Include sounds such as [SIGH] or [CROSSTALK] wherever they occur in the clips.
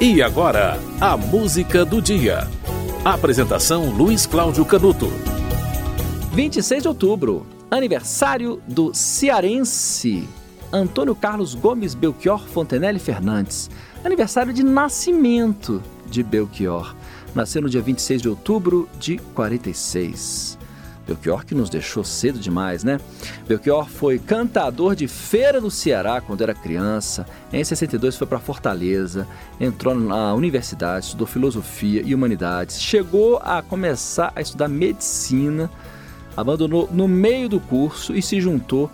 E agora, a música do dia. Apresentação Luiz Cláudio Canuto. 26 de outubro, aniversário do cearense Antônio Carlos Gomes Belchior Fontenelle Fernandes. Aniversário de nascimento de Belchior. Nasceu no dia 26 de outubro de 46. Belchior que nos deixou cedo demais, né? Belchior foi cantador de feira no Ceará quando era criança. Em 62 foi para Fortaleza, entrou na universidade, estudou filosofia e humanidades. Chegou a começar a estudar medicina, abandonou no meio do curso e se juntou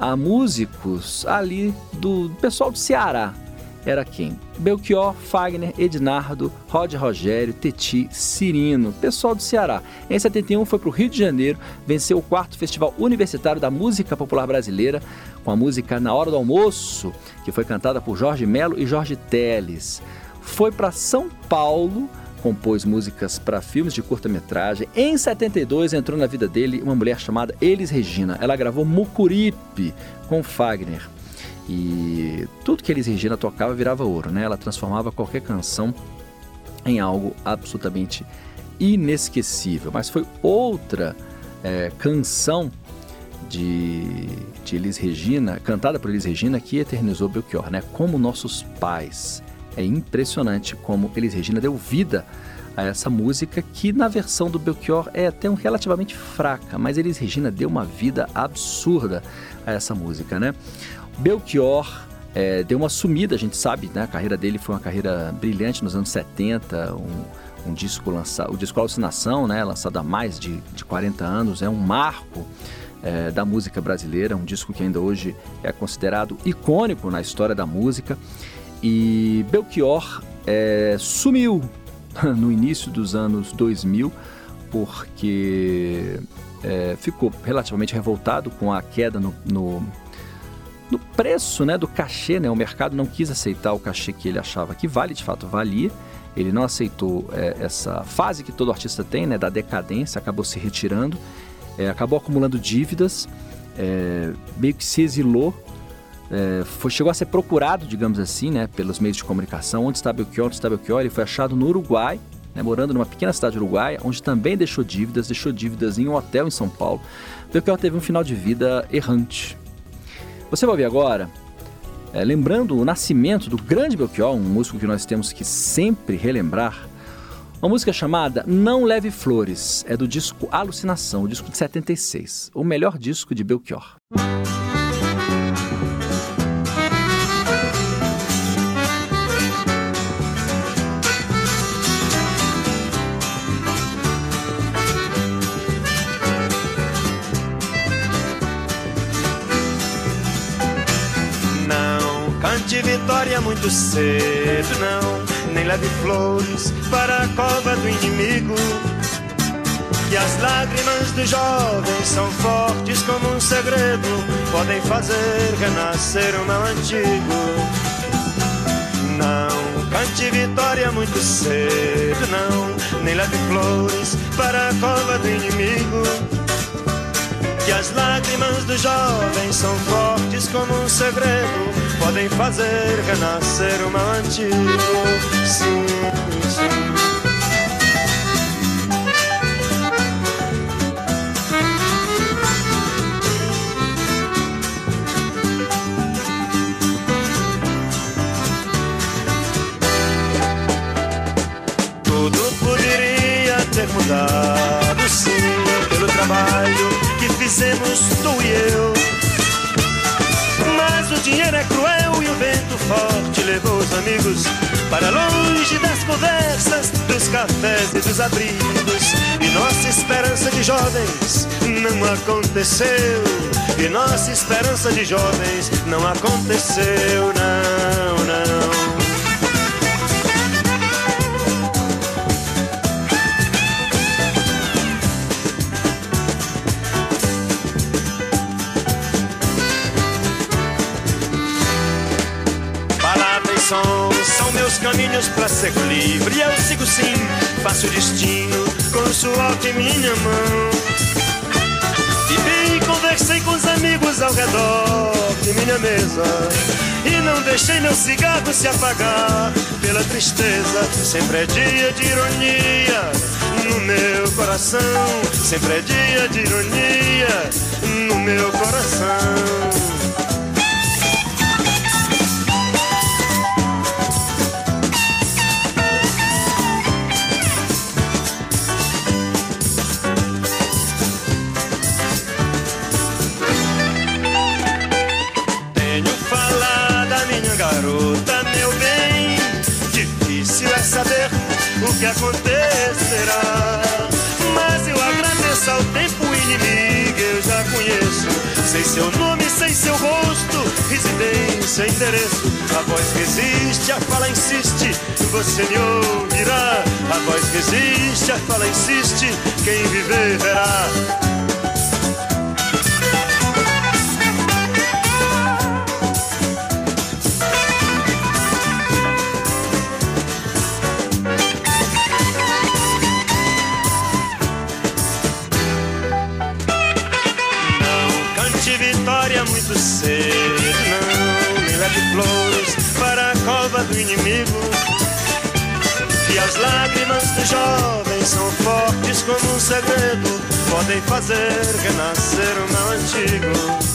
a músicos ali do pessoal do Ceará, era quem? Belchior, Fagner, Ednardo, Rod Rogério, Teti, Cirino, pessoal do Ceará. Em 71 foi para o Rio de Janeiro, venceu o quarto Festival Universitário da Música Popular Brasileira, com a música Na Hora do Almoço, que foi cantada por Jorge Melo e Jorge Teles. Foi para São Paulo, compôs músicas para filmes de curta-metragem. Em 72 entrou na vida dele uma mulher chamada Elis Regina. Ela gravou Mucuripe com Fagner. E tudo que Elis Regina tocava virava ouro, né? Ela transformava qualquer canção em algo absolutamente inesquecível. Mas foi outra é, canção de, de Elis Regina, cantada por Elis Regina, que eternizou Belchior, né? Como nossos pais. É impressionante como Elis Regina deu vida a essa música que na versão do Belchior é até um relativamente fraca, mas Elis Regina deu uma vida absurda a essa música, né? Belchior é, deu uma sumida, a gente sabe, né? A carreira dele foi uma carreira brilhante nos anos 70, um, um disco lançado, o disco Alucinação, né? Lançado há mais de, de 40 anos, é um marco é, da música brasileira, um disco que ainda hoje é considerado icônico na história da música. E Belchior é, sumiu [LAUGHS] no início dos anos 2000 porque é, ficou relativamente revoltado com a queda no, no no preço né, do cachê, né? O mercado não quis aceitar o cachê que ele achava que vale, de fato valia. Ele não aceitou é, essa fase que todo artista tem, né, da decadência, acabou se retirando, é, acabou acumulando dívidas, é, meio que se exilou, é, foi, chegou a ser procurado, digamos assim, né, pelos meios de comunicação. Onde está Belchior? Onde está Belchior? Ele foi achado no Uruguai, né, morando numa pequena cidade uruguaia, onde também deixou dívidas, deixou dívidas em um hotel em São Paulo. Belchior teve um final de vida errante, você vai ouvir agora, é, lembrando o nascimento do grande Belchior, um músico que nós temos que sempre relembrar, uma música chamada Não Leve Flores, é do disco Alucinação, o disco de 76, o melhor disco de Belchior. de vitória muito cedo, não. Nem leve flores para a cova do inimigo. Que as lágrimas do jovem são fortes como um segredo, podem fazer renascer o mal antigo. Não cante vitória muito cedo, não. Nem leve flores para a cova do inimigo que as lágrimas do jovem são fortes como um segredo, podem fazer renascer o mal antigo. Sim, sim. Tudo poderia ter mudado, sim, pelo trabalho fizemos tu e eu. Mas o dinheiro é forte levou os amigos para longe das conversas, dos cafés e dos abrigos. E nossa esperança de jovens não aconteceu. E nossa esperança de jovens não aconteceu, não, não. Meus caminhos para ser livre. Eu sigo sim, faço o destino com o suor de minha mão. E bem conversei com os amigos ao redor de minha mesa. e não deixei meu cigarro se apagar pela tristeza. Sempre é dia de ironia no meu coração. Sempre é dia de ironia no meu coração. Que acontecerá. Mas eu agradeço ao tempo inimigo, eu já conheço. Sei seu nome, sei seu rosto, residência, endereço. A voz que existe, a fala insiste, você me ouvirá. A voz que existe, a fala insiste, quem viver verá. Cedo, não me leve flores para a cova do inimigo. E as lágrimas do jovem são fortes como um segredo, podem fazer renascer o mal antigo.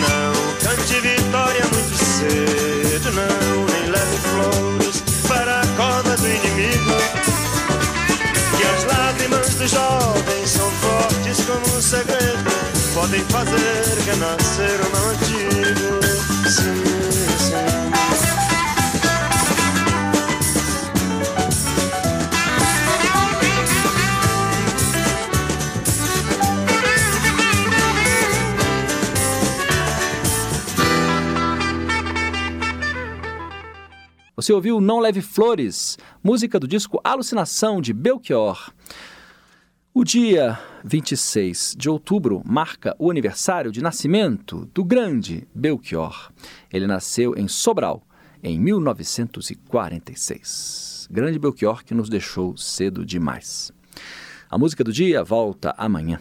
Não cante vitória muito cedo, não, nem leve flores para a cova do inimigo. E as lágrimas do jovem são fortes como um segredo podem fazer renascer o mal antigo. Sim, sim. Você ouviu Não Leve Flores, música do disco Alucinação de Belchior. O dia 26 de outubro marca o aniversário de nascimento do grande Belchior. Ele nasceu em Sobral em 1946. Grande Belchior que nos deixou cedo demais. A música do dia volta amanhã.